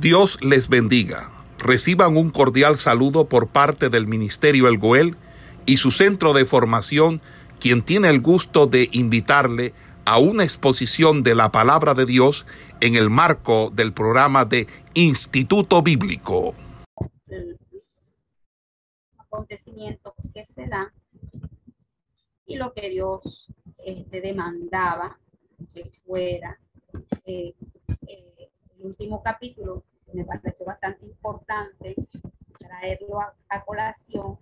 Dios les bendiga. Reciban un cordial saludo por parte del Ministerio El Goel y su centro de formación, quien tiene el gusto de invitarle a una exposición de la palabra de Dios en el marco del programa de Instituto Bíblico. Acontecimientos que se dan y lo que Dios este, demandaba que fuera eh, eh, el último capítulo me pareció bastante importante traerlo a, colación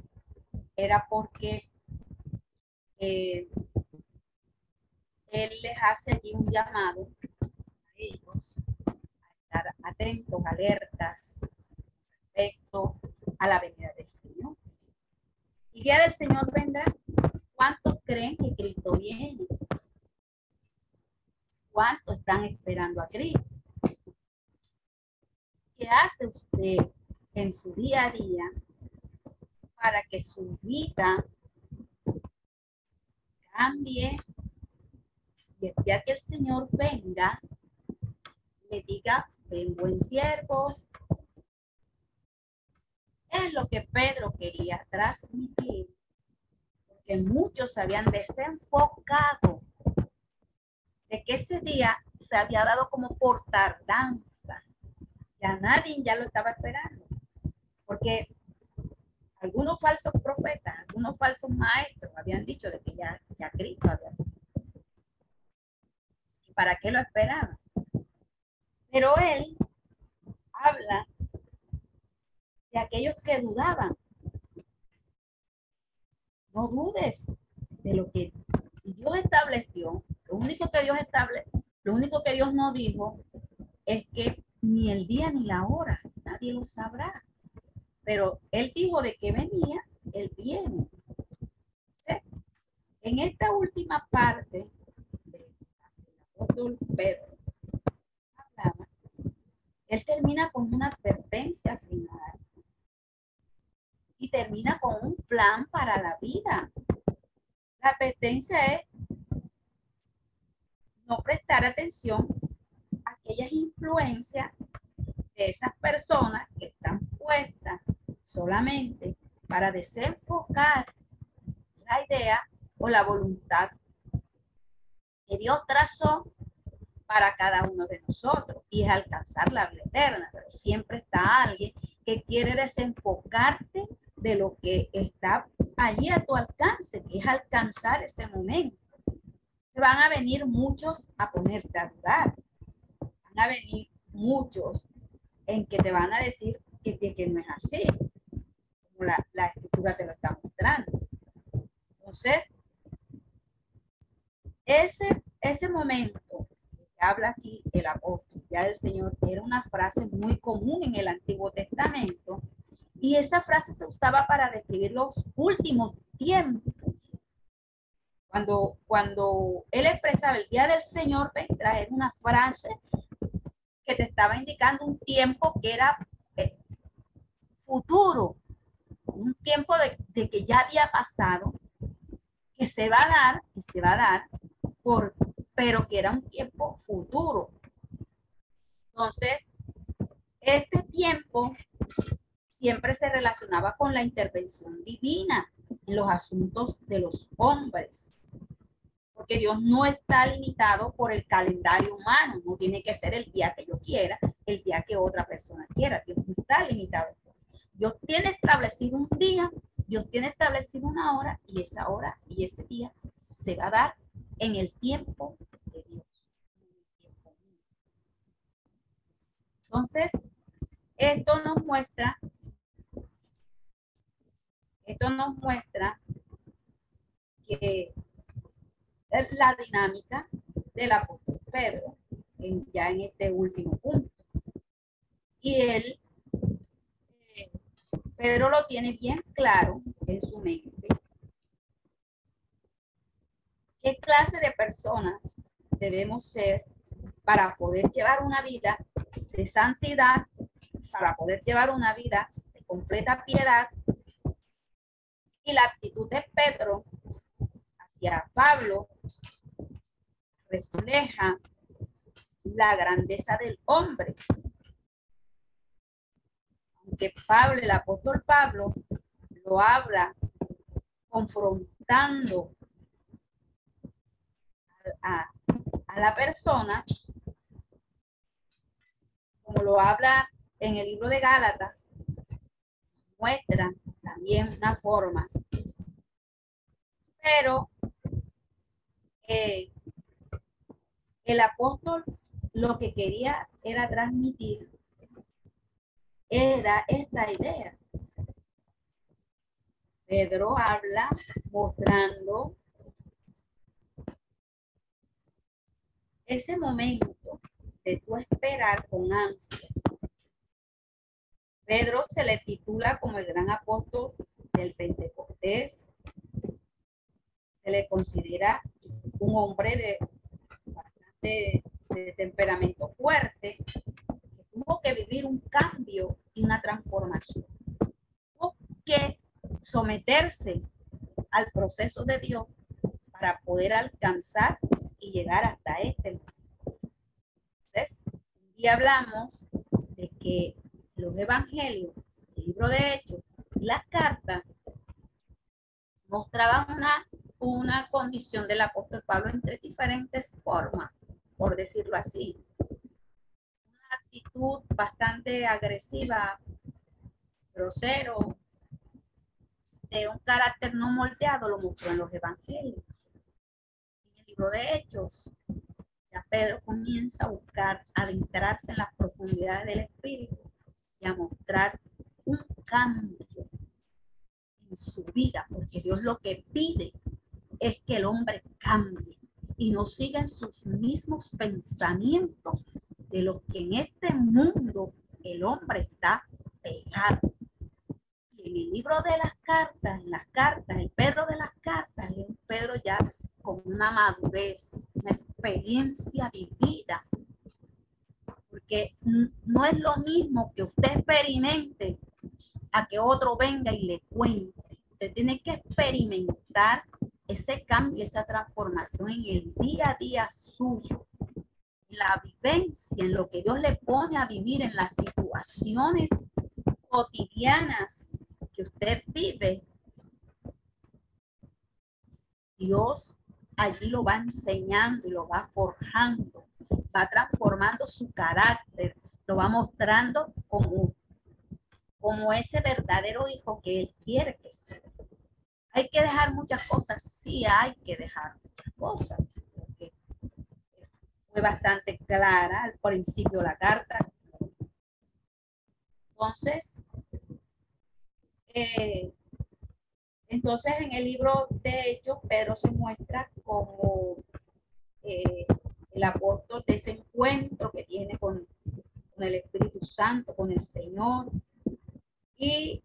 era porque eh, él les hace allí un llamado a ellos a estar atentos, alertas respecto a la venida del Señor. El día del Señor vendrá. ¿Cuántos creen que Cristo viene? ¿Cuántos están esperando a Cristo? ¿Qué hace usted en su día a día para que su vida cambie y el día que el Señor venga, le diga, ven buen siervo? Es lo que Pedro quería transmitir, porque muchos se habían desenfocado de que ese día se había dado como por tardanza nadie ya lo estaba esperando. Porque algunos falsos profetas, algunos falsos maestros habían dicho de que ya, ya Cristo había. ¿Y para qué lo esperaban? Pero él habla de aquellos que dudaban. No dudes de lo que Dios estableció. Lo único que Dios estableció, lo único que Dios no dijo es que ni el día ni la hora, nadie lo sabrá. Pero él dijo de que venía, él viene. En esta última parte del apóstol Pedro, él termina con una advertencia final y termina con un plan para la vida. La advertencia es no prestar atención aquellas influencias de esas personas que están puestas solamente para desenfocar la idea o la voluntad que Dios trazó para cada uno de nosotros y es alcanzar la vida eterna, pero siempre está alguien que quiere desenfocarte de lo que está allí a tu alcance, que es alcanzar ese momento. Van a venir muchos a ponerte a dudar, a venir muchos en que te van a decir que, que, no es así, como la, la escritura te lo está mostrando. Entonces, ese, ese momento que habla aquí el apóstol, ya del Señor, era una frase muy común en el Antiguo Testamento y esa frase se usaba para describir los últimos tiempos. Cuando, cuando él expresaba el día del Señor vendrá, era una frase que te estaba indicando un tiempo que era eh, futuro, un tiempo de, que ya había pasado, que se va a dar, que se va a dar, por, pero que era un tiempo futuro. Entonces, este tiempo siempre se relacionaba con la intervención divina en los asuntos de los hombres porque Dios no está limitado por el calendario humano, no tiene que ser el día que yo quiera, el día que otra persona quiera, Dios no está limitado. Dios tiene establecido un día, Dios tiene establecido una hora y esa hora y ese día se va a dar en el tiempo de Dios. Entonces, esto nos muestra, esto nos muestra que la dinámica del apóstol Pedro, ya en este último punto. Y él, eh, Pedro lo tiene bien claro en su mente. ¿Qué clase de personas debemos ser para poder llevar una vida de santidad, para poder llevar una vida de completa piedad? Y la actitud de Pedro hacia Pablo refleja la grandeza del hombre. porque Pablo, el apóstol Pablo, lo habla confrontando a, a la persona, como lo habla en el libro de Gálatas, muestra también una forma. Pero eh, el apóstol lo que quería era transmitir era esta idea. Pedro habla mostrando ese momento de tu esperar con ansias. Pedro se le titula como el gran apóstol del Pentecostés. Se le considera un hombre de de temperamento fuerte, tuvo que vivir un cambio y una transformación. Tuvo que someterse al proceso de Dios para poder alcanzar y llegar hasta este. Entonces, y hablamos de que los evangelios, el libro de Hechos y las cartas mostraban una, una condición del apóstol Pablo entre diferentes formas, por decirlo así. Una actitud bastante agresiva, grosero, de un carácter no moldeado, lo mostró en los evangelios. En el libro de Hechos, ya Pedro comienza a buscar adentrarse en las profundidades del Espíritu y a mostrar un cambio en su vida, porque Dios lo que pide es que el hombre cambie y no siga en sus mismos pensamientos de los que en este mundo el hombre está pegado. Y en el libro de las cartas, en las cartas, el Pedro de las cartas, es un Pedro ya con una madurez, una experiencia vivida. Porque no es lo mismo que usted experimente a que otro venga y le cuente. Usted tiene que experimentar ese cambio, esa transformación en el día a día suyo, la vivencia, en lo que Dios le pone a vivir, en las situaciones cotidianas que usted vive. Dios allí lo va enseñando y lo va forjando, va transformando su carácter, lo va mostrando como, como ese verdadero hijo que él quiere que sea. Hay que dejar muchas cosas, sí hay que dejar muchas cosas. Porque fue bastante clara al principio la carta. Entonces, eh, entonces en el libro de Hechos, Pedro se muestra como eh, el apóstol de ese encuentro que tiene con, con el Espíritu Santo, con el Señor, y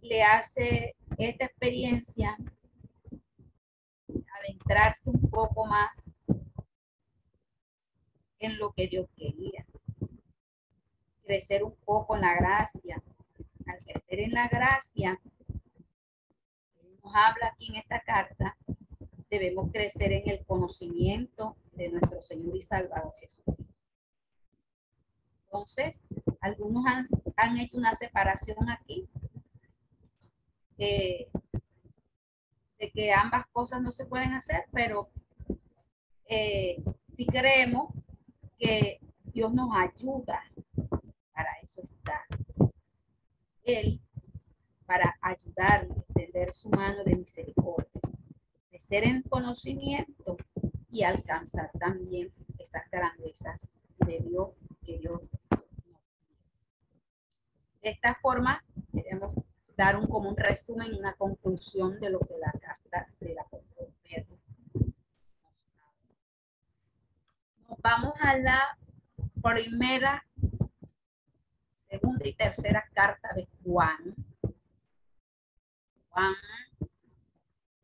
le hace esta experiencia, adentrarse un poco más en lo que Dios quería, crecer un poco en la gracia. Al crecer en la gracia, nos habla aquí en esta carta, debemos crecer en el conocimiento de nuestro Señor y Salvador Jesucristo. Entonces, algunos han, han hecho una separación aquí de que ambas cosas no se pueden hacer, pero eh, si creemos que Dios nos ayuda, para eso está Él, para ayudarnos, extender su mano de misericordia, de ser en conocimiento y alcanzar también esas grandezas de Dios que Dios nos De esta forma, debemos dar un, como un resumen, una conclusión de lo que la carta de la nos vamos a la primera, segunda y tercera carta de Juan. Juan,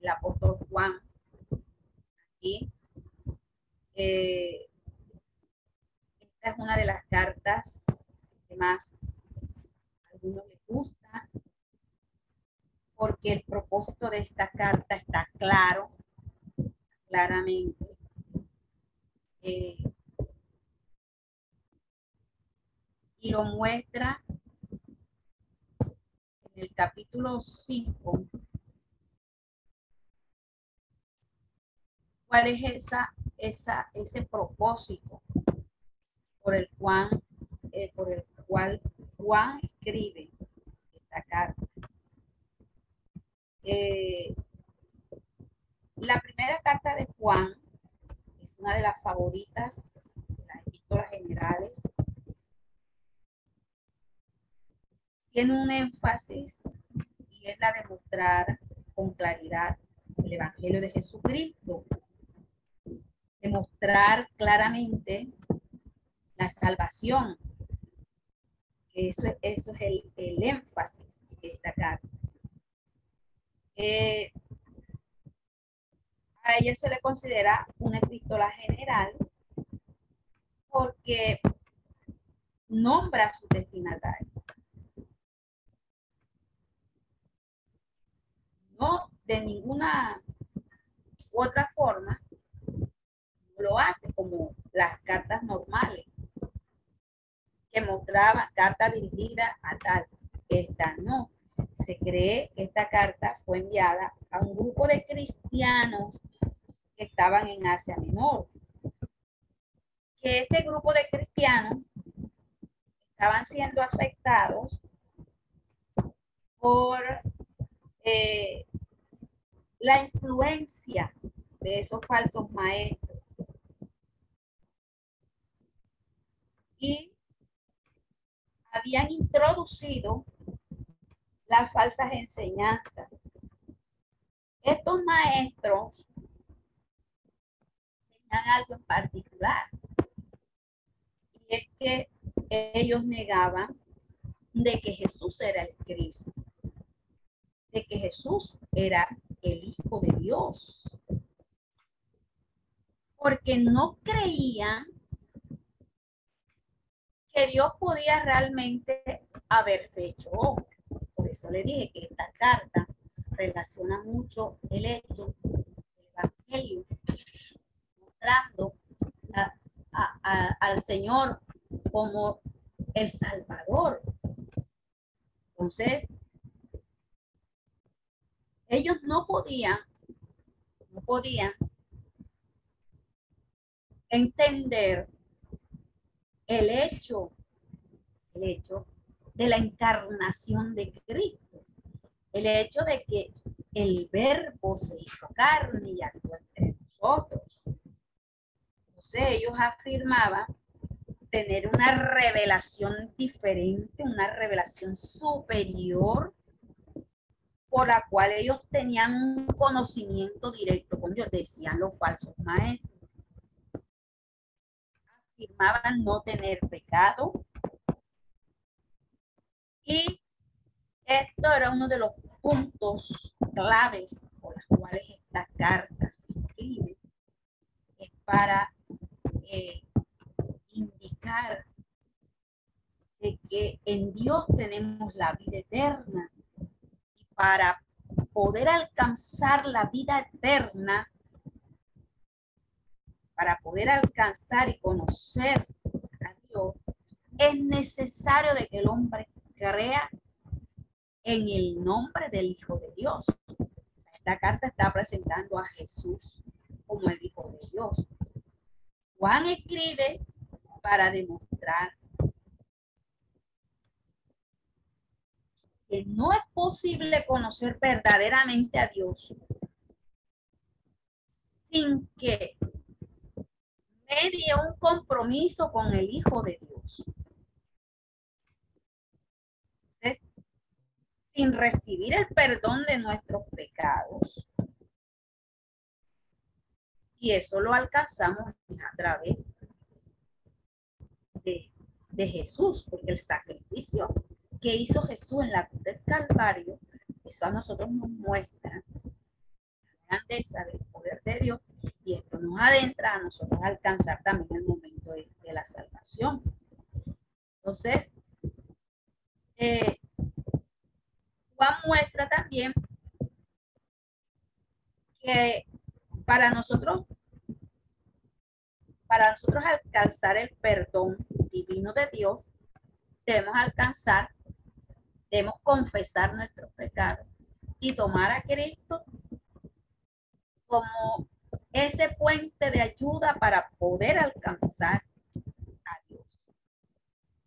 el apóstol Juan, aquí. Eh, esta es una de las cartas que más a algunos les gusta porque el propósito de esta carta está claro, claramente. Eh, y lo muestra en el capítulo 5, cuál es esa, esa, ese propósito por el cual, eh, por el cual Juan escribe esta carta. Eh, la primera carta de Juan es una de las favoritas de las epístolas generales. Tiene un énfasis y es la de mostrar con claridad el Evangelio de Jesucristo. Demostrar claramente la salvación. Eso, es el, el énfasis de esta carta. Eh, a ella se le considera una epístola general porque nombra a su destinatario. No de ninguna otra forma lo hace como las cartas normales que mostraban carta dirigida a tal. Esta no. Se cree que esta carta fue enviada a un grupo de cristianos que estaban en Asia Menor. Que este grupo de cristianos estaban siendo afectados por eh, la influencia de esos falsos maestros. Y habían introducido las falsas enseñanzas. Estos maestros algo en particular. Y es que ellos negaban de que Jesús era el Cristo, de que Jesús era el Hijo de Dios. Porque no creían que Dios podía realmente haberse hecho hombre. Por eso le dije que esta carta relaciona mucho el hecho del Evangelio al Señor como el Salvador. Entonces, ellos no podían, no podían entender el hecho, el hecho de la encarnación de Cristo, el hecho de que el verbo se hizo carne y actuó entre nosotros ellos afirmaban tener una revelación diferente, una revelación superior, por la cual ellos tenían un conocimiento directo con Dios, decían los falsos maestros. Afirmaban no tener pecado. Y esto era uno de los puntos claves por los cuales esta carta se escribe. Es para indicar de que en Dios tenemos la vida eterna y para poder alcanzar la vida eterna, para poder alcanzar y conocer a Dios, es necesario de que el hombre crea en el nombre del Hijo de Dios. Esta carta está presentando a Jesús como el Hijo de Dios. Juan escribe para demostrar que no es posible conocer verdaderamente a Dios sin que medie un compromiso con el Hijo de Dios. Sin recibir el perdón de nuestros pecados, y eso lo alcanzamos a través de, Jesús, porque el sacrificio que hizo Jesús en la cruz del Calvario, eso a nosotros nos muestra la grandeza del poder de Dios y esto nos adentra a nosotros a alcanzar también el momento de, la salvación. Entonces, eh, Juan muestra también que para nosotros para nosotros alcanzar el perdón divino de Dios, debemos alcanzar, debemos confesar nuestros pecados y tomar a Cristo como ese puente de ayuda para poder alcanzar a Dios.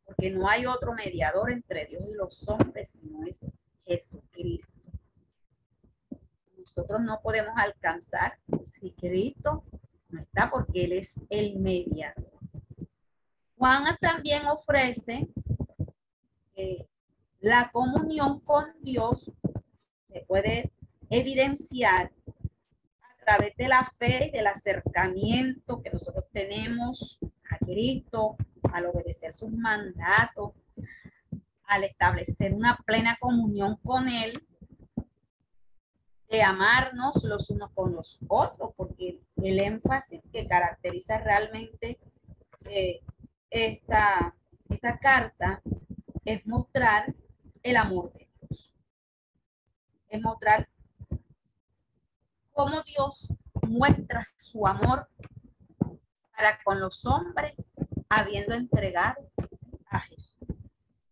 Porque no hay otro mediador entre Dios y los hombres, sino es Jesucristo. Nosotros no podemos alcanzar si Cristo no está, porque Él es el mediador. Juan también ofrece eh, la comunión con Dios, se puede evidenciar a través de la fe y del acercamiento que nosotros tenemos a Cristo, al obedecer sus mandatos, al establecer una plena comunión con Él, de amarnos los unos con los otros, porque el énfasis que caracteriza realmente eh, esta, esta carta es mostrar el amor de Dios. Es mostrar cómo Dios muestra su amor para con los hombres, habiendo entregado a Jesús.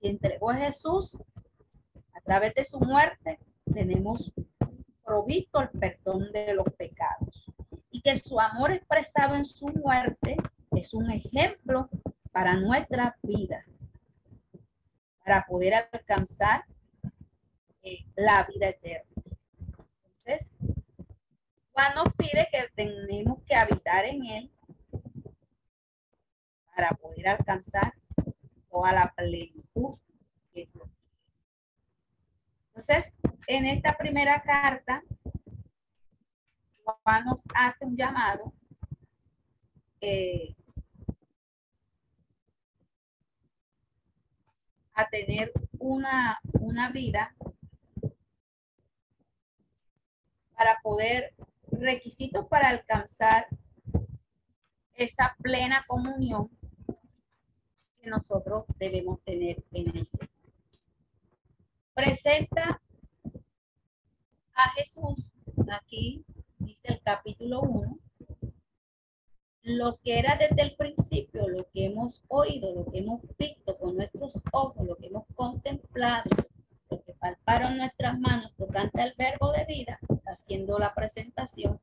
Entregó a Jesús a través de su muerte, tenemos provisto el perdón de los pecados. Y que su amor expresado en su muerte es un ejemplo para nuestra vida, para poder alcanzar eh, la vida eterna. Entonces, Juan nos pide que tenemos que habitar en Él para poder alcanzar toda la plenitud Entonces, en esta primera carta, Juan nos hace un llamado eh, a tener una, una vida para poder, requisitos para alcanzar esa plena comunión nosotros debemos tener en el Señor. Presenta a Jesús, aquí dice el capítulo 1, lo que era desde el principio, lo que hemos oído, lo que hemos visto con nuestros ojos, lo que hemos contemplado, lo que palparon nuestras manos tocante al verbo de vida, haciendo la presentación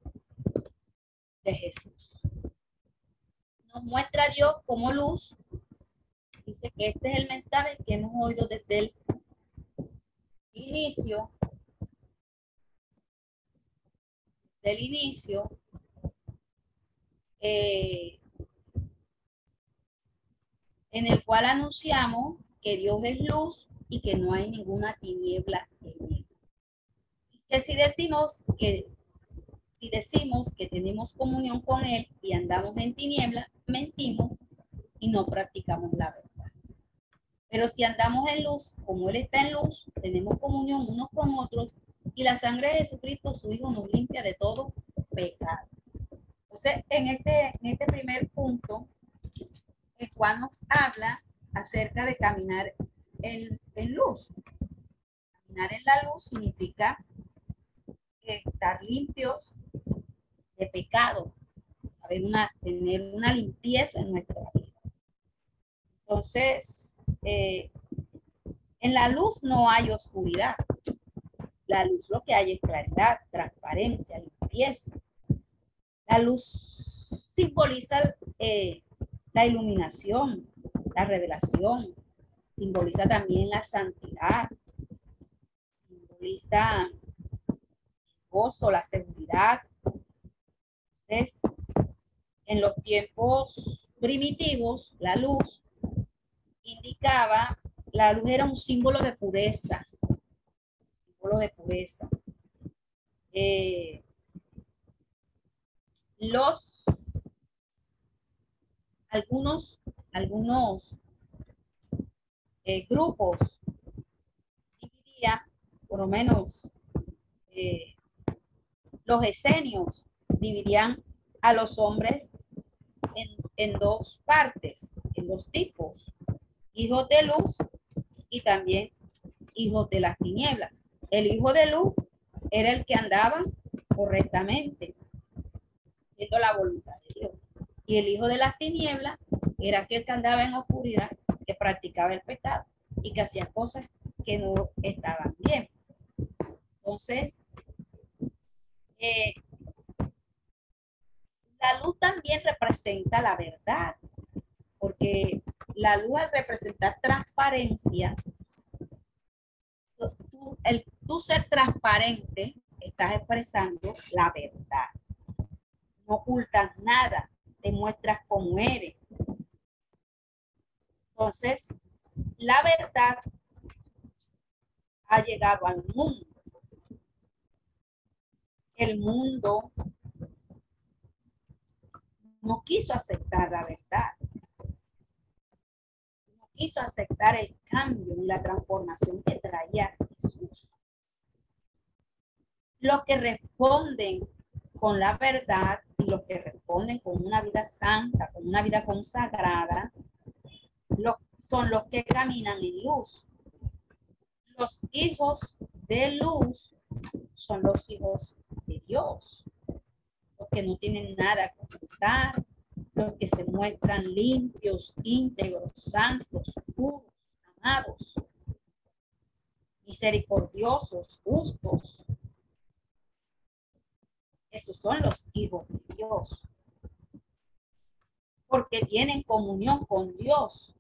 de Jesús. Nos muestra Dios como luz. Que este es el mensaje que hemos oído desde el inicio, del inicio, eh, en el cual anunciamos que Dios es luz y que no hay ninguna tiniebla en él. Que si decimos que si decimos que tenemos comunión con él y andamos en tiniebla, mentimos y no practicamos la verdad. Pero si andamos en luz, como él está en luz, tenemos comunión unos con otros y la sangre de Jesucristo, su Hijo, nos limpia de todo pecado. Entonces, en este, en este primer punto, cual nos habla acerca de caminar en, luz. Caminar en la luz significa estar limpios de pecado, una, tener una limpieza en nuestra vida. Entonces, eh, en la luz no hay oscuridad. La luz lo que hay es claridad, transparencia, limpieza. La luz simboliza eh, la iluminación, la revelación, simboliza también la santidad, simboliza el gozo, la seguridad. Entonces, en los tiempos primitivos, la luz indicaba, la luz era un símbolo de pureza, símbolo de pureza. Eh, los algunos algunos eh, grupos dividían por lo menos eh, los esenios dividían a los hombres en, en, dos partes, en dos tipos, hijos de luz y también hijos de las tinieblas. El hijo de luz era el que andaba correctamente, la voluntad de Dios. Y el hijo de las tinieblas era aquel que andaba en oscuridad, que practicaba el pecado y que hacía cosas que no estaban bien. Entonces, eh, la luz también representa la verdad, porque la luz al representar transparencia, tú, el tú ser transparente, estás expresando la verdad. No ocultas nada, te muestras como eres. Entonces, la verdad ha llegado al mundo. El mundo no quiso aceptar la verdad. Quiso aceptar el cambio y la transformación que traía Jesús. Los que responden con la verdad y los que responden con una vida santa, con una vida consagrada, son los que caminan en luz. Los hijos de luz son los hijos de Dios, los que no tienen nada que ocultar, los que se muestran limpios, íntegros, santos, puros, amados, misericordiosos, justos. Esos son los hijos de Dios. Porque tienen comunión con Dios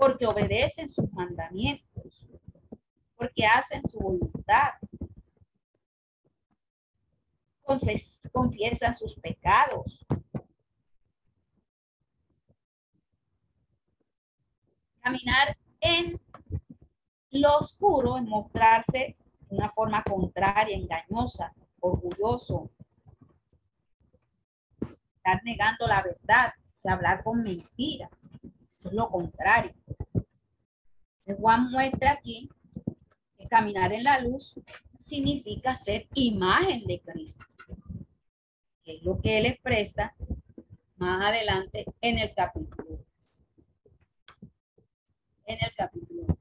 porque obedecen sus mandamientos, porque hacen su voluntad, confiesan sus pecados. Caminar en lo oscuro es mostrarse de una forma contraria, engañosa, orgulloso, estar negando la verdad, hablar con mentiras. Eso es lo contrario. Juan muestra aquí que caminar en la luz significa ser imagen de Cristo, que es lo que él expresa más adelante en el capítulo. En el capítulo.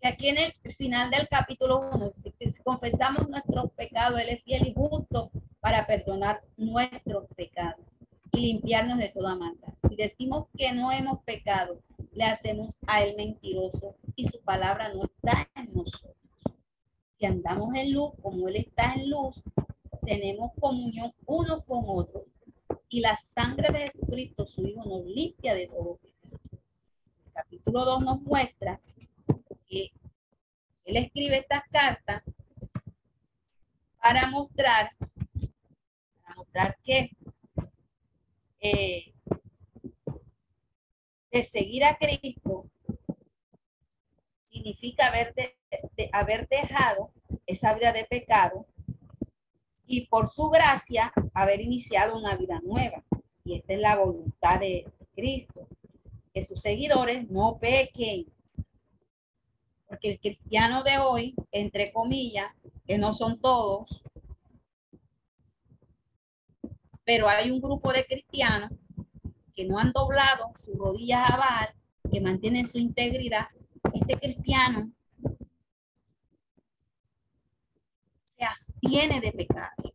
Y aquí en el final del capítulo 1, si confesamos nuestros pecados, Él es fiel y justo para perdonar nuestros pecados y limpiarnos de toda maldad. Si decimos que no hemos pecado, le hacemos a Él mentiroso y su palabra no está en nosotros. Si andamos en luz como Él está en luz, tenemos comunión uno con otros y la sangre de Jesucristo, su Hijo, nos limpia de todo capítulo 2 nos muestra que Él escribe estas cartas para mostrar, para mostrar que eh, de seguir a Cristo significa haber, de, haber dejado esa vida de pecado y por su gracia haber iniciado una vida nueva. Y esta es la voluntad de Cristo, que sus seguidores no pequen. Porque el cristiano de hoy, entre comillas, que no son todos, pero hay un grupo de cristianos que no han doblado sus rodillas a Baal, que mantienen su integridad, este cristiano se abstiene de pecado.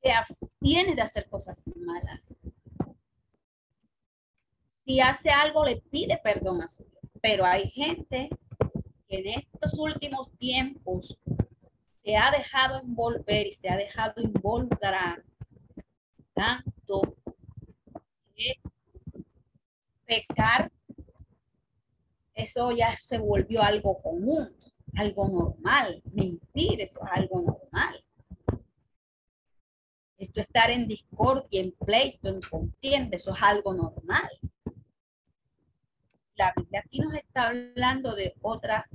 Se abstiene de hacer cosas malas. Si hace algo, le pide perdón a su Dios. Pero hay gente que en estos últimos tiempos se ha dejado envolver y se ha dejado involucrar tanto que pecar, eso ya se volvió algo común, algo normal. Mentir, eso es algo normal. Esto estar en discordia, en pleito, en contienda, eso es algo normal. Aquí nos está hablando de otra,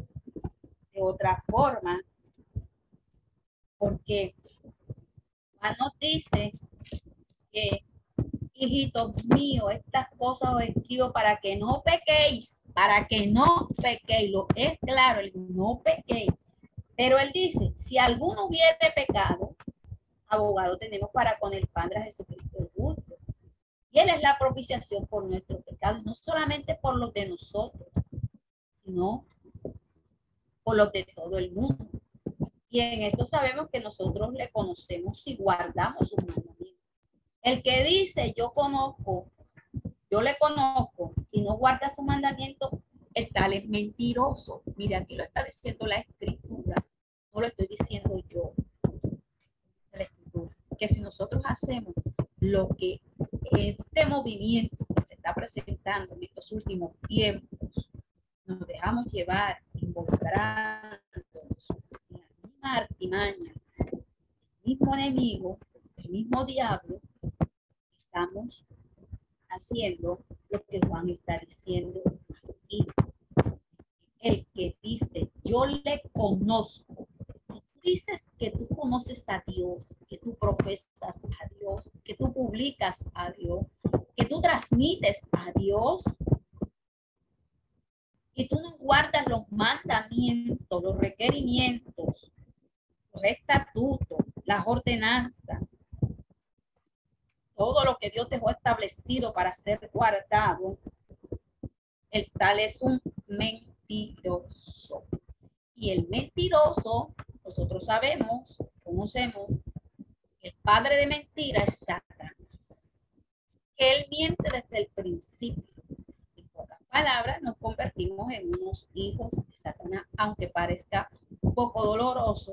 de otra forma, porque Juan nos dice que, hijitos míos, estas cosas os escribo para que no pequéis, para que no pequéis. Lo es claro, no pequéis. Pero él dice, si alguno hubiere pecado, abogado tenemos para con el Padre Jesucristo el justo. Y él es la propiciación por nuestro pecado, no solamente por los de nosotros, sino por los de todo el mundo. Y en esto sabemos que nosotros le conocemos y guardamos sus mandamientos. El que dice yo conozco, yo le conozco y no guarda su mandamiento, el tal es mentiroso. Mira, aquí lo está diciendo la escritura, no lo estoy diciendo yo. La escritura. Que si nosotros hacemos lo que este movimiento está presentando en estos últimos tiempos, nos dejamos llevar, involucrándonos en la misma artimaña, el mismo enemigo, el mismo diablo, estamos haciendo lo que Juan está diciendo aquí. El que dice, yo le conozco. Si tú dices que tú conoces a Dios, que tú profesas a Dios, que tú publicas a Dios, que tú transmites a Dios, y tú no guardas los mandamientos, los requerimientos, los estatutos, las ordenanzas, todo lo que Dios dejó establecido para ser guardado, el tal es un mentiroso. Y el mentiroso, nosotros sabemos, conocemos, el padre de mentira es Satanás. Él miente desde el principio. En pocas palabras, nos convertimos en unos hijos de Satanás, aunque parezca un poco doloroso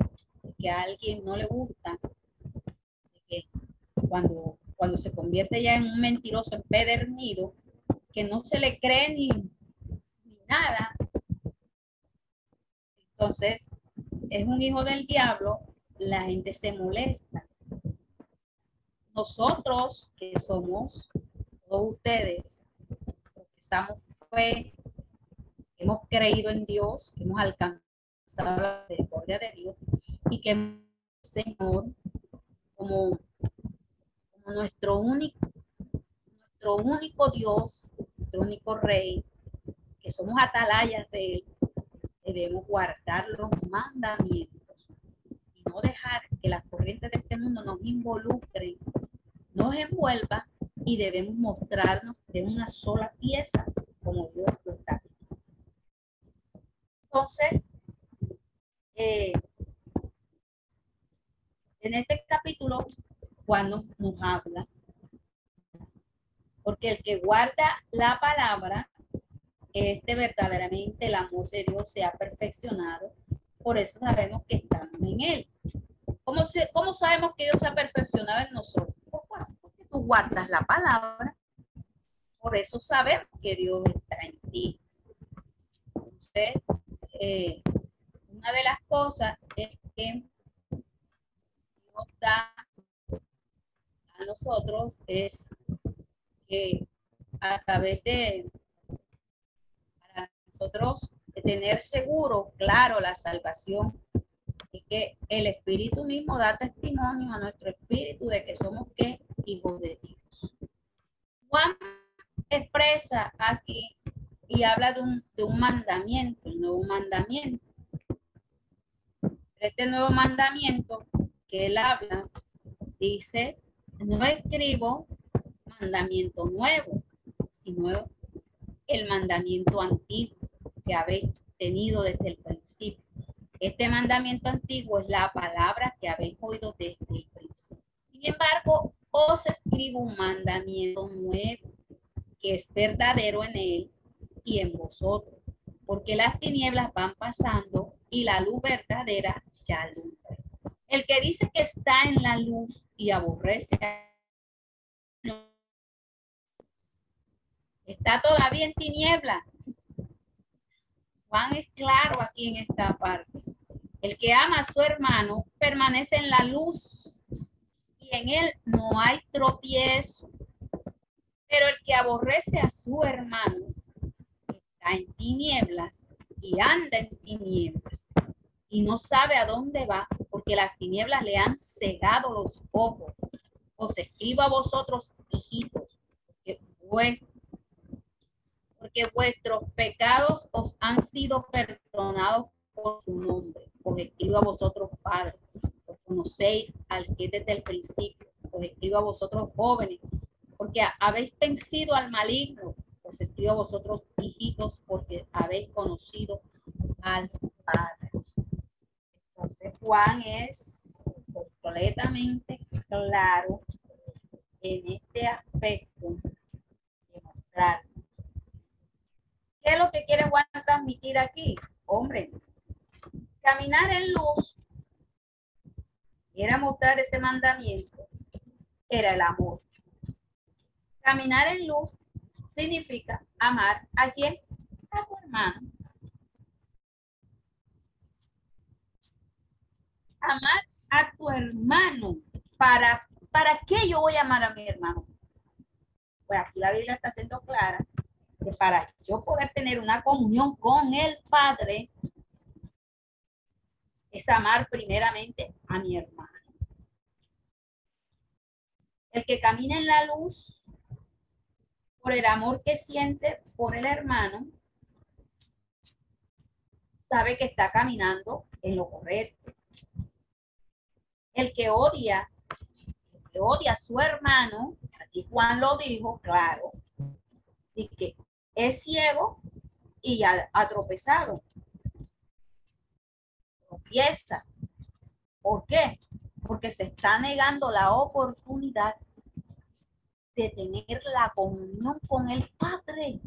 que a alguien no le gusta que cuando cuando se convierte ya en un mentiroso empedernido, que no se le cree ni, nada. Entonces, es un hijo del diablo, la gente se molesta. Nosotros que somos, todos ustedes, profesamos fe, hemos creído en Dios, que hemos alcanzado la misericordia de Dios y que el Señor como nuestro único, nuestro único Dios, nuestro único Rey, que somos atalayas de Él, debemos guardar los mandamientos y no dejar que las corrientes de este mundo nos involucren, nos envuelva y debemos mostrarnos de una sola pieza como Dios lo está. Entonces, eh, en este capítulo cuando nos habla. Porque el que guarda la palabra, este verdaderamente el amor de Dios se ha perfeccionado. Por eso sabemos que estamos en él. ¿Cómo, se, cómo sabemos que Dios se ha perfeccionado en nosotros? Guardas la palabra. Por eso sabemos que Dios está en ti. Entonces, eh, una de las cosas es que Dios da nosotros es que a través de para nosotros tener seguro, claro, la salvación y que el Espíritu mismo da testimonio a nuestro espíritu de que somos que hijos de Dios. Juan expresa aquí y habla de un, de un mandamiento, el nuevo mandamiento. Este nuevo mandamiento que él habla dice no escribo mandamiento nuevo, sino el mandamiento antiguo que habéis tenido desde el principio. Este mandamiento antiguo es la palabra que habéis oído desde el principio. Sin embargo, os escribo un mandamiento nuevo que es verdadero en él y en vosotros, porque las tinieblas van pasando y la luz verdadera ya alumbra. El que dice que está en la luz y aborrece está todavía en tiniebla. Juan es claro aquí en esta parte. El que ama a su hermano permanece en la luz en él no hay tropiezo. Pero el que aborrece a su hermano está en tinieblas y anda en tinieblas y no sabe a dónde va porque las tinieblas le han cegado los ojos. Os escribo a vosotros, hijitos, porque, vuestros pecados os han sido perdonados por su nombre. Os escribo a vosotros, padres, conocéis al que desde el principio. Os escribo a vosotros, jóvenes, porque habéis vencido al maligno. Os escribo a vosotros, hijitos, porque habéis conocido al Padre. Entonces Juan es completamente claro en este aspecto de mostrar ¿Qué es lo que quiere Juan transmitir aquí? Hombre, caminar en luz era mostrar ese mandamiento, era el amor. Caminar en luz significa amar a quien? A tu hermano. Amar a tu hermano. ¿Para, ¿Para qué yo voy a amar a mi hermano? Pues aquí la Biblia está siendo clara que para yo poder tener una comunión con el Padre, es amar primeramente a mi hermano. El que camina en la luz por el amor que siente por el hermano, sabe que está caminando en lo correcto. El que odia, que odia a su hermano, aquí Juan lo dijo, claro, y que es ciego y ha, ha tropezado. Tropieza. ¿Por qué? Porque se está negando la oportunidad de tener la comunión con el Padre.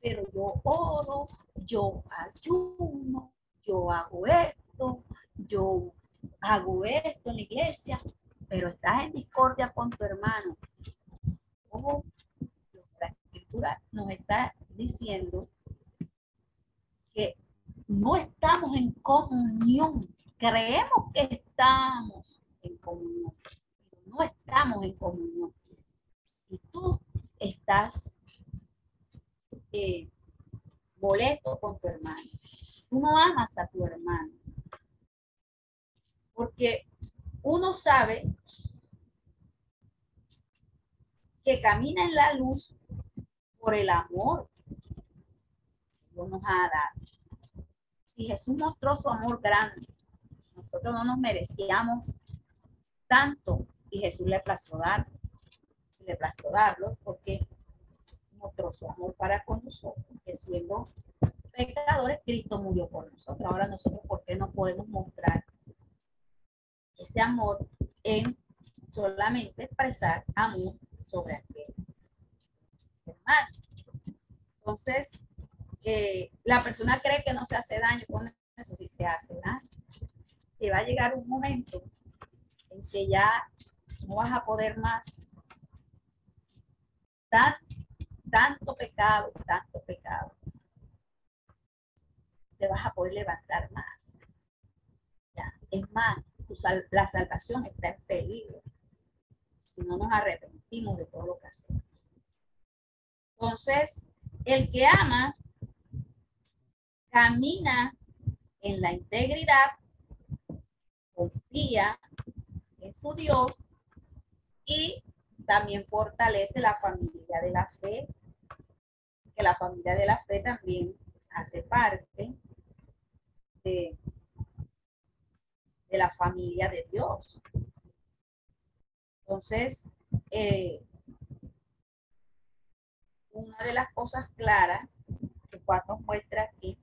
Pero yo oro, yo ayuno, yo hago esto, yo hago esto en la iglesia, pero estás en discordia con tu hermano. Oh, la escritura nos está diciendo que no estamos en comunión. Creemos que estamos en comunión, pero no estamos en comunión si tú estás eh, molesto con tu hermano, si tú no amas a tu hermano, porque uno sabe que camina en la luz por el amor que Dios nos ha dado. Si Jesús mostró su amor grande, nosotros no nos merecíamos tanto y Jesús le plació dar le plació darlo porque mostró su amor para con nosotros, que siendo pecadores, Cristo murió por nosotros. Ahora nosotros, ¿por qué no podemos mostrar ese amor en solamente expresar amor sobre aquel hermano? Entonces, eh, la persona cree que no se hace daño con eso, si se hace daño. Y va a llegar un momento en que ya no vas a poder más tanto pecado, tanto pecado, te vas a poder levantar más. Es más, la salvación está en peligro si no nos arrepentimos de todo lo que hacemos. Entonces, el que ama camina en la integridad, confía en su Dios y también fortalece la familia de la fe, que la familia de la fe también hace parte de, de la familia de Dios. Entonces, eh, una de las cosas claras que Juan nos muestra aquí,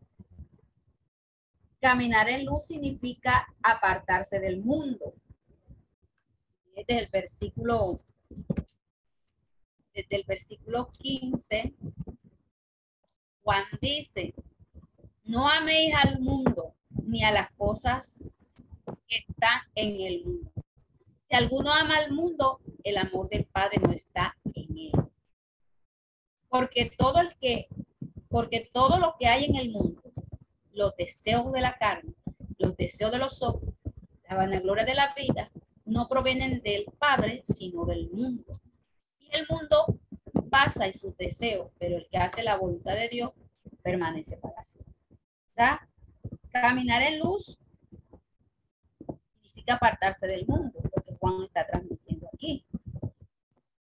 caminar en luz significa apartarse del mundo. Desde el versículo desde el versículo 15, Juan dice, no améis al mundo ni a las cosas que están en el mundo. Si alguno ama al mundo, el amor del Padre no está en él. Porque todo el que, porque todo lo que hay en el mundo, los deseos de la carne, los deseos de los ojos, la vanagloria de la vida, no provienen del Padre, sino del mundo el mundo pasa y sus deseos, pero el que hace la voluntad de Dios permanece para siempre. sea, Caminar en luz significa apartarse del mundo, lo que Juan está transmitiendo aquí.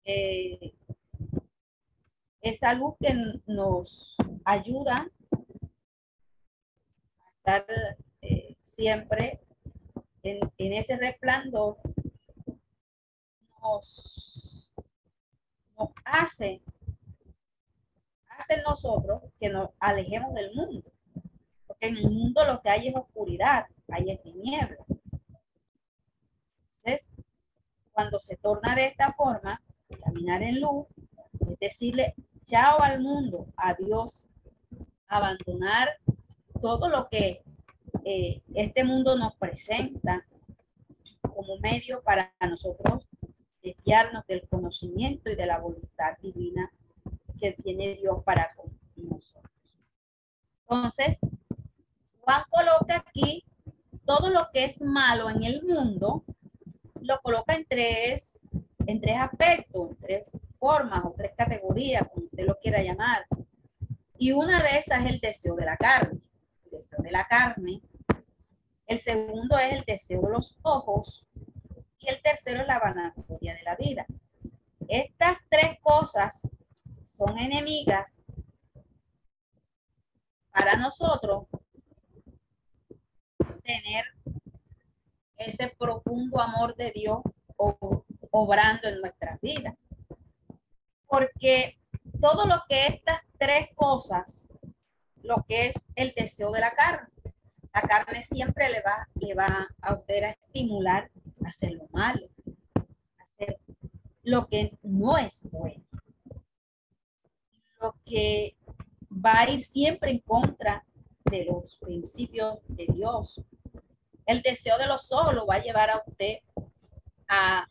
Eh, esa luz que nos ayuda estar eh, siempre en, ese resplandor, nos hace, hace nosotros que nos alejemos del mundo. Porque en el mundo lo que hay es oscuridad, hay es tiniebla. Entonces, cuando se torna de esta forma, caminar en luz, es decirle chao al mundo, adiós, abandonar todo lo que eh, este mundo nos presenta como medio para nosotros desviarnos del conocimiento y de la voluntad divina que tiene Dios para con nosotros. Entonces, Juan coloca aquí todo lo que es malo en el mundo, lo coloca en tres, en tres aspectos, en tres formas o tres categorías, como usted lo quiera llamar. Y una de esas es el deseo de la carne. De la carne. El segundo es el deseo de los ojos. Y el tercero es la vanagloria de la vida. Estas tres cosas son enemigas para nosotros tener ese profundo amor de Dios obrando en nuestras vidas. Porque todo lo que estas tres cosas, lo que es el deseo de la carne, la carne siempre le va, le va a usted a estimular a hacer lo malo, a hacer lo que no es bueno, lo que va a ir siempre en contra de los principios de Dios. El deseo de los ojos lo va a llevar a usted a,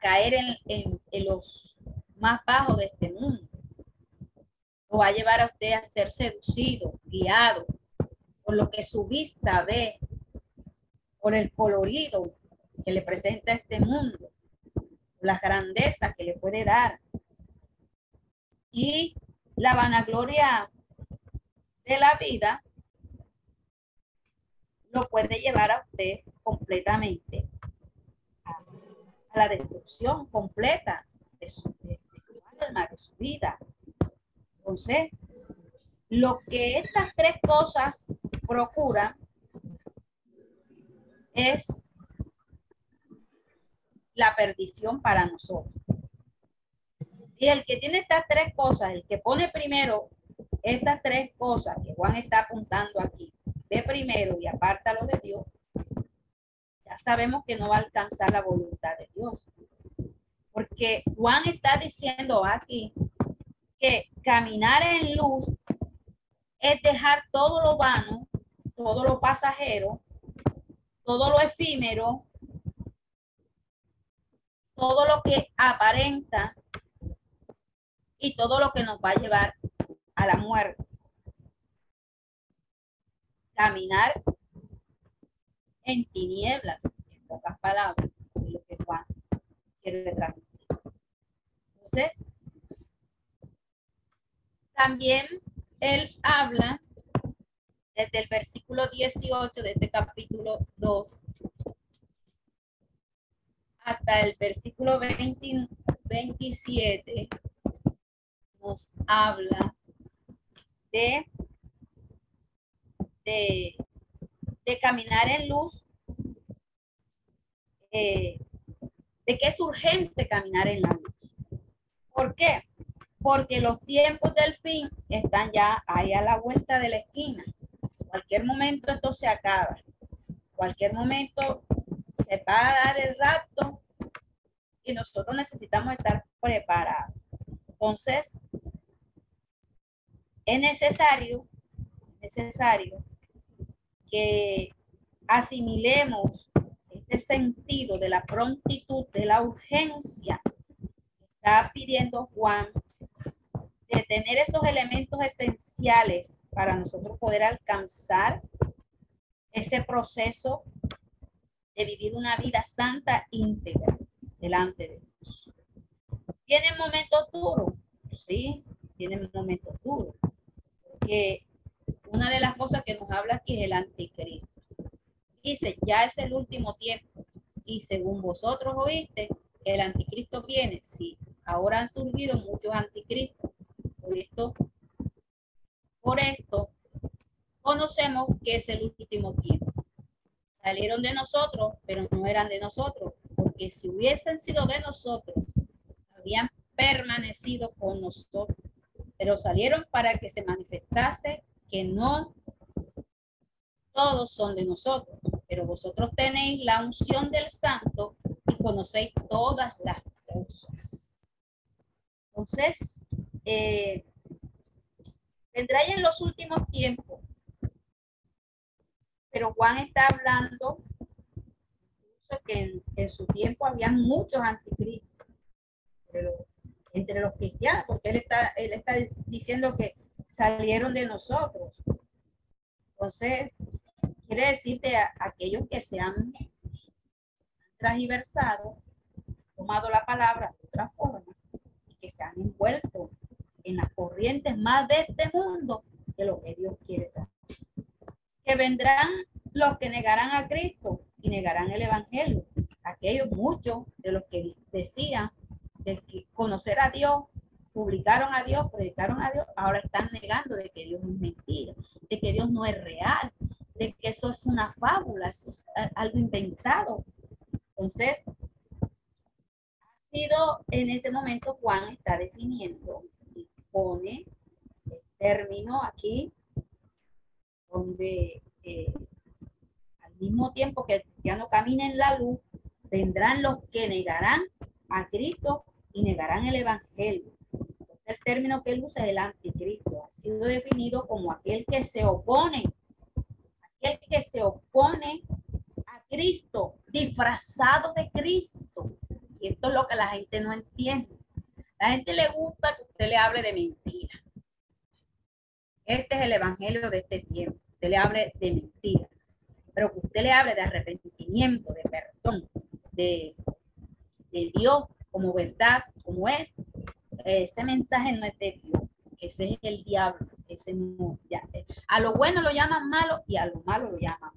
caer en, en los más bajos de este mundo. Lo va a llevar a usted a ser seducido, guiado por lo que su vista ve, por el colorido que le presenta este mundo, la grandeza que le puede dar. Y la vanagloria de la vida lo puede llevar a usted completamente a, la destrucción completa de su, alma, de su vida. Entonces, lo que estas tres cosas procuran es la perdición para nosotros. Y el que tiene estas tres cosas, el que pone primero estas tres cosas que Juan está apuntando aquí, de primero y apártalo de Dios, ya sabemos que no va a alcanzar la voluntad de Dios. Porque Juan está diciendo aquí que caminar en luz es dejar todo lo vano, todo lo pasajero, todo lo efímero, todo lo que aparenta y todo lo que nos va a llevar a la muerte. Caminar en tinieblas, en pocas palabras, lo que Juan quiere transmitir. Entonces, también él habla desde el versículo 18 de este capítulo 2 hasta el versículo 27 nos habla de, de, caminar en luz, eh, de que es urgente caminar en la luz. ¿Por qué? Porque los tiempos del fin están ya ahí a la vuelta de la esquina. cualquier momento esto se acaba. cualquier momento se va a dar el rapto y nosotros necesitamos estar preparados. Entonces, es necesario, necesario que asimilemos este sentido de la prontitud, de la urgencia que está pidiendo Juan, de tener esos elementos esenciales para nosotros poder alcanzar ese proceso de vivir una vida santa íntegra delante de Dios. ¿Tienen momentos duros? Sí, tienen momentos duros que una de las cosas que nos habla aquí es el anticristo. Dice, ya es el último tiempo y según vosotros oíste, el anticristo viene. Sí, ahora han surgido muchos anticristos. Por esto, por esto conocemos que es el último tiempo. Salieron de nosotros, pero no eran de nosotros, porque si hubiesen sido de nosotros, habían permanecido con nosotros pero salieron para que se manifestase que no todos son de nosotros, pero vosotros tenéis la unción del santo y conocéis todas las cosas. Entonces, eh, vendrá en los últimos tiempos. Pero Juan está hablando que en, su tiempo había muchos anticristos entre los cristianos, porque él está, él está diciendo que salieron de nosotros. Entonces, quiere decirte a aquellos que se han transversado, tomado la palabra de otra forma, y que se han envuelto en las corrientes más de este mundo que lo que Dios quiere dar. Que vendrán los que negarán a Cristo y negarán el Evangelio. Aquellos muchos de los que decían de que conocer a Dios, publicaron a Dios, predicaron a Dios, ahora están negando de que Dios es mentira, de que Dios no es real, de que eso es una fábula, eso es algo inventado. Entonces, ha sido en este momento Juan está definiendo pone el término aquí donde eh, al mismo tiempo que ya no camina en la luz, vendrán los que negarán a Cristo y negarán el Evangelio. el término que él usa es el anticristo. Ha sido definido como aquel que se opone, aquel que se opone a Cristo, disfrazado de Cristo. Y esto es lo que la gente no entiende. La gente le gusta que usted le hable de mentira. Este es el evangelio de este tiempo. Usted le hable de mentira. Pero que usted le hable de arrepentimiento, de perdón, de, de Dios, como verdad, como es, ese mensaje no es de Dios, ese es el diablo, ese no, ya, a lo bueno lo llaman malo y a lo malo lo llaman.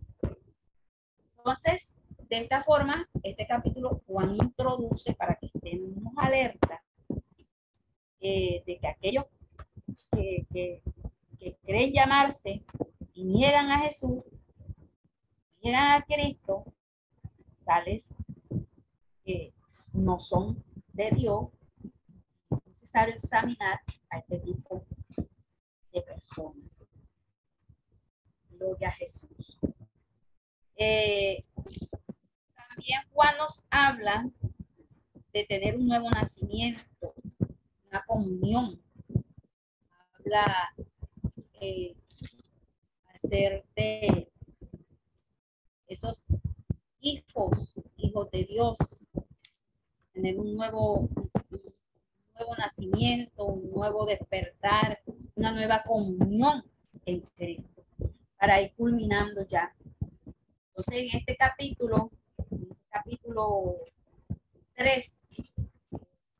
Entonces, de esta forma, este capítulo Juan introduce para que estemos alerta eh, de que aquellos que, que, creen llamarse y niegan a Jesús, niegan a Cristo, tales que no son de Dios, es necesario examinar a este tipo de personas. Gloria a Jesús. Eh, también Juan nos habla de tener un nuevo nacimiento, una comunión. Habla eh, hacer de esos hijos, hijos de Dios, tener un nuevo, nuevo nacimiento, un nuevo despertar, una nueva comunión en Cristo, para ir culminando ya. Entonces, en este capítulo, capítulo 3,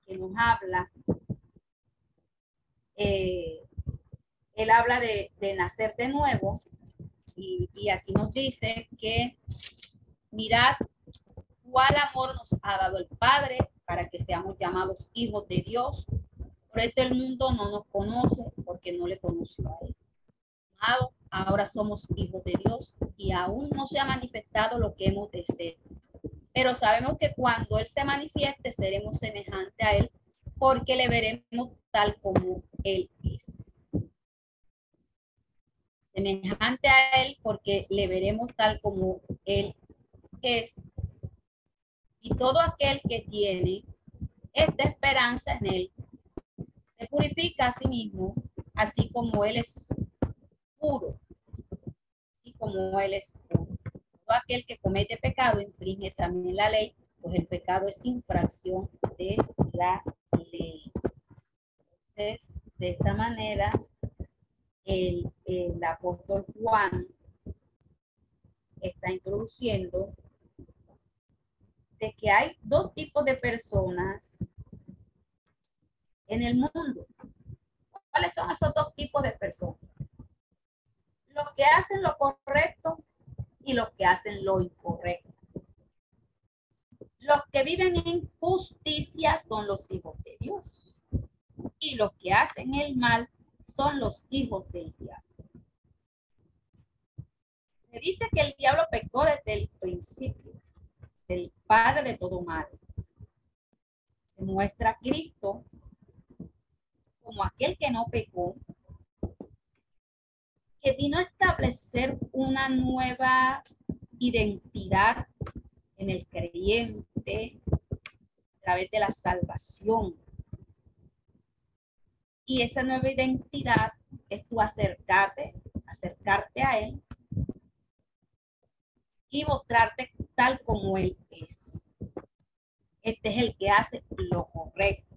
que nos habla, eh, él habla de, nacer de nuevo y, aquí nos dice que mirad cuál amor nos ha dado el Padre para que seamos llamados hijos de Dios. Por esto el mundo no nos conoce porque no le conoció a Él. ahora somos hijos de Dios y aún no se ha manifestado lo que hemos de ser. Pero sabemos que cuando Él se manifieste seremos semejantes a Él porque le veremos tal como Él es. Semejante a Él porque le veremos tal como Él es y todo aquel que tiene esta esperanza en él se purifica a sí mismo, así como él es puro, así como él es puro. Todo aquel que comete pecado infringe también la ley, pues el pecado es infracción de la. De esta manera, el, el apóstol Juan está introduciendo que hay dos tipos de personas en el mundo. ¿Cuáles son esos dos tipos de personas? Los que hacen lo correcto y los que hacen lo incorrecto. Los que viven en justicia son los hijos de Dios. Y los que hacen el mal son los hijos del diablo. Se dice que el diablo pecó desde el principio el Padre de todo mal. Se muestra a Cristo como aquel que no pecó, que vino a establecer una nueva identidad en el creyente a través de la salvación. Y esa nueva identidad es tu acercarte, acercarte a Él y mostrarte tal como Él es. Este es el que hace lo correcto.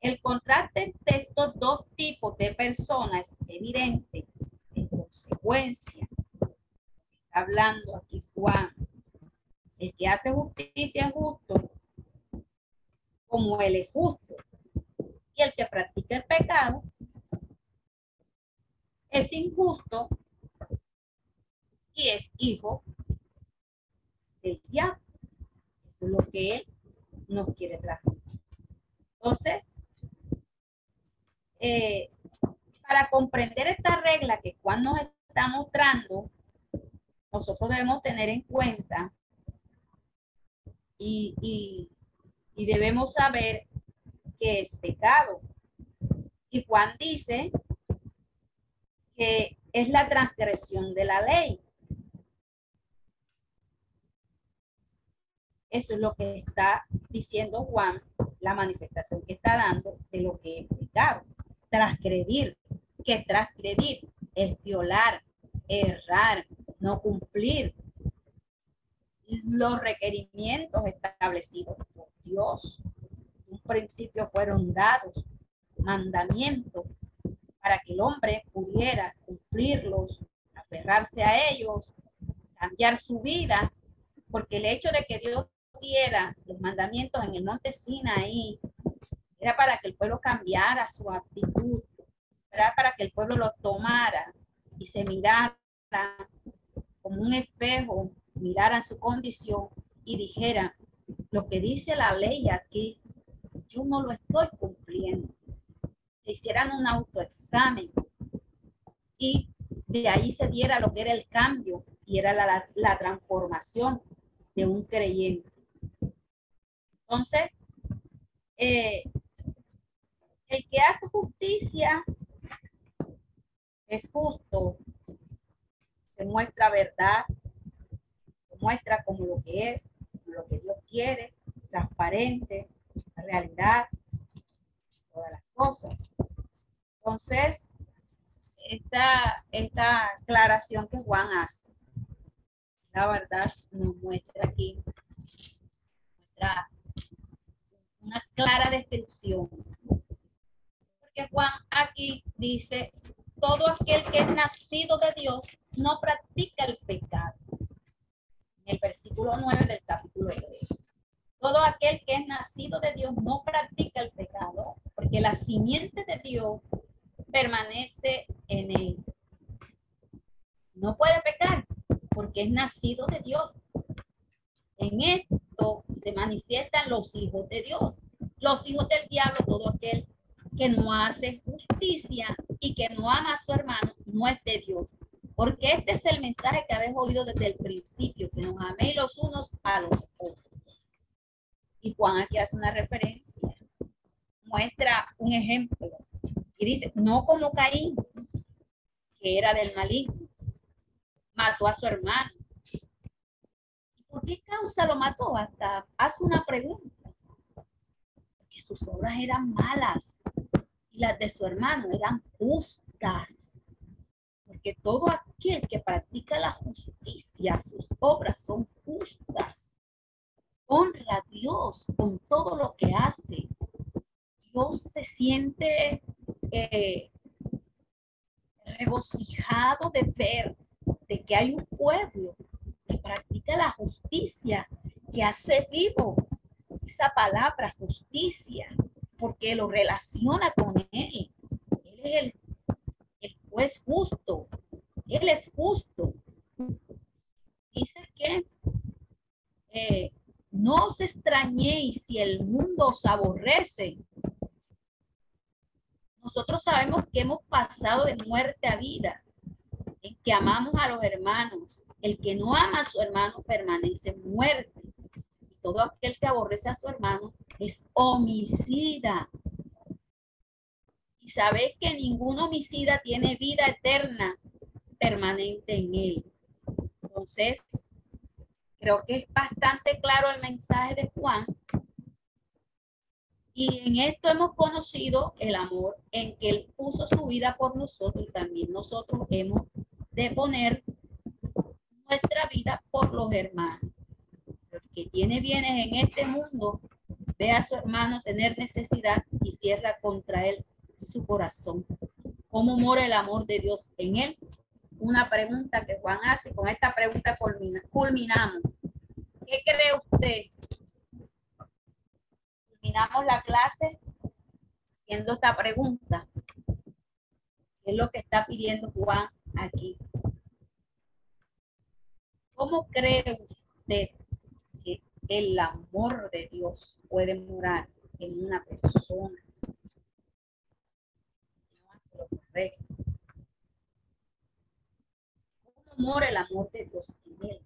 El contraste entre estos dos tipos de personas es evidente en consecuencia. Está hablando aquí Juan. El que hace justicia es justo como Él es justo. Y el que practica el pecado es injusto y es hijo del diablo. Eso es lo que Él nos quiere transmitir. Entonces, eh, para comprender esta regla que Juan nos está mostrando, nosotros debemos tener en cuenta y, y debemos saber que es pecado. Y Juan dice que es la transgresión de la ley. Eso es lo que está diciendo Juan, la manifestación que está dando de lo que es pecado. Transgredir. que transgredir? Es violar, errar, no cumplir los requerimientos establecidos por Dios. Un principio fueron dados, mandamientos, para que el hombre pudiera cumplirlos, aferrarse a ellos, cambiar su vida, porque el hecho de que Dios diera los mandamientos en el monte Sinaí era para que el pueblo cambiara su actitud, era para que el pueblo lo tomara y se mirara como un espejo miraran su condición y dijeran, lo que dice la ley aquí, yo no lo estoy cumpliendo. Se hicieran un autoexamen y de ahí se diera lo que era el cambio y era la, la transformación de un creyente. Entonces, eh, el que hace justicia es justo, se muestra verdad, muestra como lo que es, lo que Dios quiere, transparente, la realidad, todas las cosas. Entonces, esta, esta aclaración que Juan hace, la verdad nos muestra aquí una clara descripción. Porque Juan aquí dice, todo aquel que es nacido de Dios no practica el pecado el versículo 9 del capítulo 3. Todo aquel que es nacido de Dios no practica el pecado, porque la simiente de Dios permanece en él. No puede pecar, porque es nacido de Dios. En esto se manifiestan los hijos de Dios. Los hijos del diablo, todo aquel que no hace justicia y que no ama a su hermano, no es de Dios, porque este es el mensaje que habéis oído desde el principio, que nos améis los unos a los. Y Juan aquí hace una referencia, muestra un ejemplo y dice, no como Caín, que era del maligno, mató a su hermano. ¿Por qué causa lo mató? Hasta hace una pregunta. Porque sus obras eran malas y las de su hermano eran justas porque todo aquel que practica la justicia, sus obras son justas. Honra a Dios con todo lo que hace. Dios se siente eh, regocijado de ver de que hay un pueblo que practica la justicia, que hace vivo esa palabra justicia, porque lo relaciona con Él. Él es el es justo. Él es justo. Dice que eh, no os extrañéis si el mundo os aborrece. Nosotros sabemos que hemos pasado de muerte a vida, en que amamos a los hermanos. El que no ama a su hermano permanece en muerte. Y todo aquel que aborrece a su hermano es homicida y sabéis que ningún homicida tiene vida eterna permanente en él. Entonces, creo que es bastante claro el mensaje de Juan Y en esto hemos conocido el amor en que Él puso su vida por nosotros y también nosotros hemos de poner nuestra vida por los hermanos. El que tiene bienes en este mundo ve a su hermano tener necesidad y cierra contra él su corazón. ¿Cómo mora el amor de Dios en él? Una pregunta que Juan hace. Con esta pregunta culminamos. ¿Qué cree usted? Culminamos la clase haciendo esta pregunta. ¿Qué es lo que está pidiendo Juan aquí? ¿Cómo cree usted que el amor de Dios puede morar en una persona? ¿Cómo mora el amor de Dios en él?